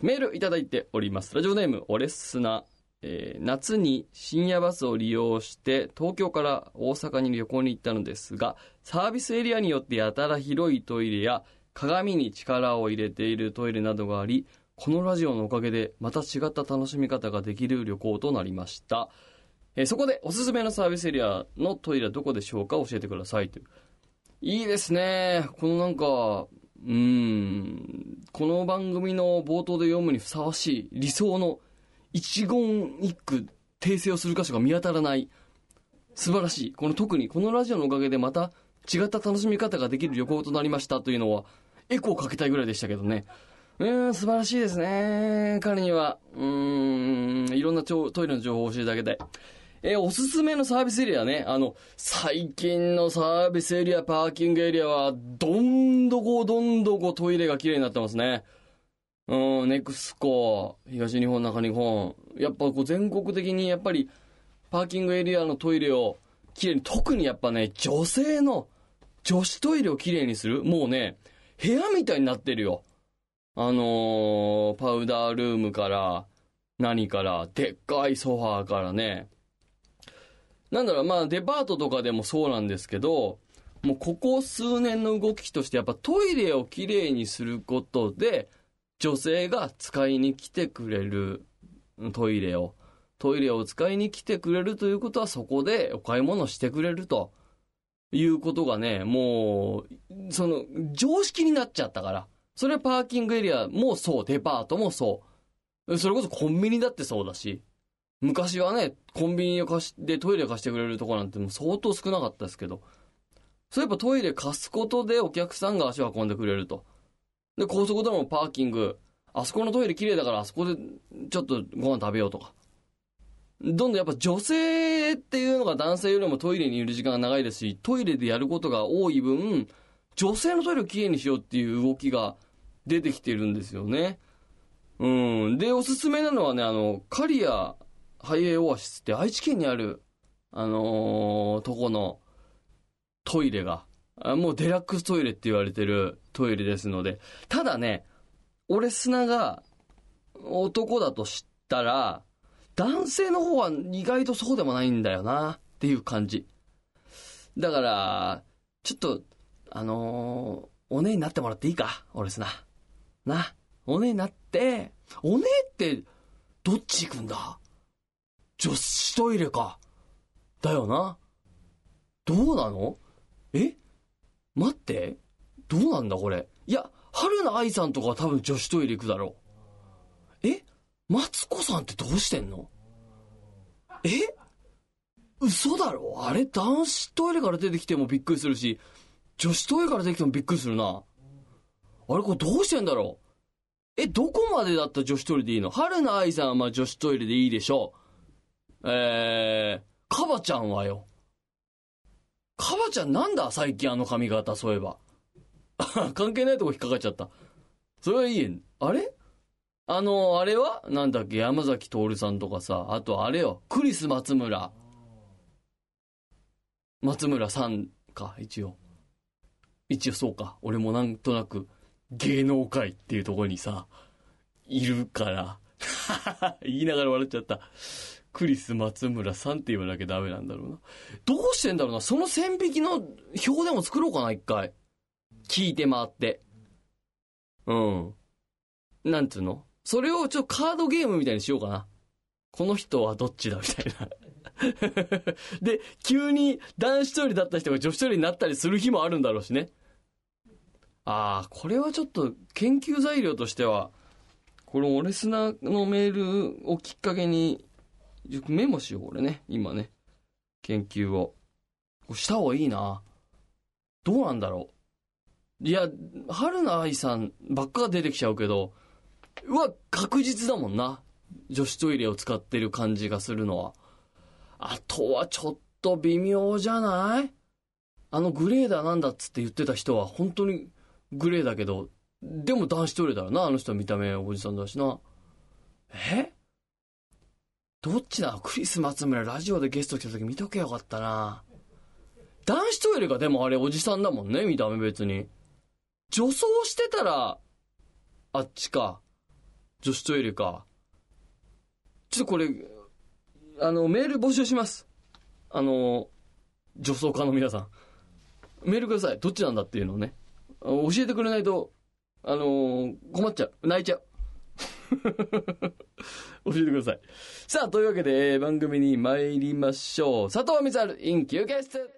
メールいただいております。ラジオネーム、オレッスナ。えー夏に深夜バスを利用して東京から大阪に旅行に行ったのですが、サービスエリアによってやたら広いトイレや鏡に力を入れているトイレなどがあり、このラジオのおかげでまた違った楽しみ方ができる旅行となりました。えーそこでおすすめのサービスエリアのトイレはどこでしょうか？教えてくださいという。いいですね。このなんか、うん、この番組の冒頭で読むにふさわしい理想の一言一句訂正をする箇所が見当たらない。素晴らしい。この特にこのラジオのおかげでまた違った楽しみ方ができる旅行となりましたというのはエコーかけたいぐらいでしたけどね。うん、素晴らしいですね。彼には、うん、いろんなちょトイレの情報を教えてあげたい。えーおすすめのサービスエリアね。あの、最近のサービスエリア、パーキングエリアは、どんどこどんどこトイレが綺麗になってますね。うん、ネクスコ、東日本、中日本。やっぱこう全国的にやっぱり、パーキングエリアのトイレを綺麗に、特にやっぱね、女性の女子トイレを綺麗にするもうね、部屋みたいになってるよ。あのーパウダールームから、何から、でっかいソファーからね。なんだろう、まあデパートとかでもそうなんですけど、もうここ数年の動きとしてやっぱトイレをきれいにすることで、女性が使いに来てくれるトイレを、トイレを使いに来てくれるということはそこでお買い物してくれるということがね、もう、その常識になっちゃったから。それはパーキングエリアもそう、デパートもそう。それこそコンビニだってそうだし。昔はね、コンビニを貸しでトイレ貸してくれるとこなんてもう相当少なかったですけど、そういえばトイレ貸すことでお客さんが足を運んでくれると。で、高速道路のパーキング、あそこのトイレ綺麗だからあそこでちょっとご飯食べようとか。どんどんやっぱ女性っていうのが男性よりもトイレにいる時間が長いですし、トイレでやることが多い分、女性のトイレをきれいにしようっていう動きが出てきてるんですよね。うん。で、おすすめなのはね、あの、カリアハイエイオアシスって愛知県にある、あのーとこのトイレが、もうデラックストイレって言われてるトイレですので、ただね、俺砂が男だと知ったら、男性の方は意外とそうでもないんだよなっていう感じ。だから、ちょっと、あのーお姉になってもらっていいか俺砂。な。お姉になって、お姉って、どっち行くんだ？女子トイレか。だよな。どうなの？え？待って。どうなんだこれ？いや、春菜愛さんとかは多分女子トイレ行くだろう。え？マツコさんってどうしてんの？え？嘘だろ？あれ？男子トイレから出てきてもびっくりするし、女子トイレから出てきてもびっくりするな。あれ？これどうしてんだろう？え、どこまでだったら女子トイレでいいの？春菜愛さんはまあ女子トイレでいいでしょう。えー、カバちゃんはよ。カバちゃんなんだ最近あの髪型そういえば。関係ないとこ引っかかっちゃった。それはいいえ。あれ？あの、あれは？なんだっけ？山崎徹さんとかさ、あとあれよ、クリス松村。松村さんか、一応。一応そうか。俺もなんとなく芸能界っていうところにさ、いるから。言いながら笑っちゃった。クリス松村さんって言わなきゃダメなんだろうな。どうしてんだろうな。その線引きの表でも作ろうかな、一回。聞いて回って。うん。なんつうの？それをちょっとカードゲームみたいにしようかな。この人はどっちだみたいな。で、急に男子トイレだった人が女子トイレになったりする日もあるんだろうしね。ああ、これはちょっと研究材料としては、このオレスナのメールをきっかけに、メモしよう、これね。今ね。研究を。した方がいいな。どうなんだろう。いや、春菜愛さんばっか出てきちゃうけど、うわ、確実だもんな。女子トイレを使ってる感じがするのは。あとはちょっと微妙じゃない？あのグレーだなんだっつって言ってた人は本当にグレーだけど、でも男子トイレだよな、あの人は見た目おじさんだしな。え？どっちだ？クリス松村ラジオでゲスト来た時見とけよかったな。男子トイレがでもあれおじさんだもんね、見た目別に。女装してたら、あっちか。女子トイレか。ちょっとこれ、あの、メール募集します。あの、女装家の皆さん。メールください。どっちなんだっていうのをね。教えてくれないと、あの困っちゃう。泣いちゃう。教えてください。さあ、というわけで、えー番組に参りましょう。佐藤光春、イン休憩室。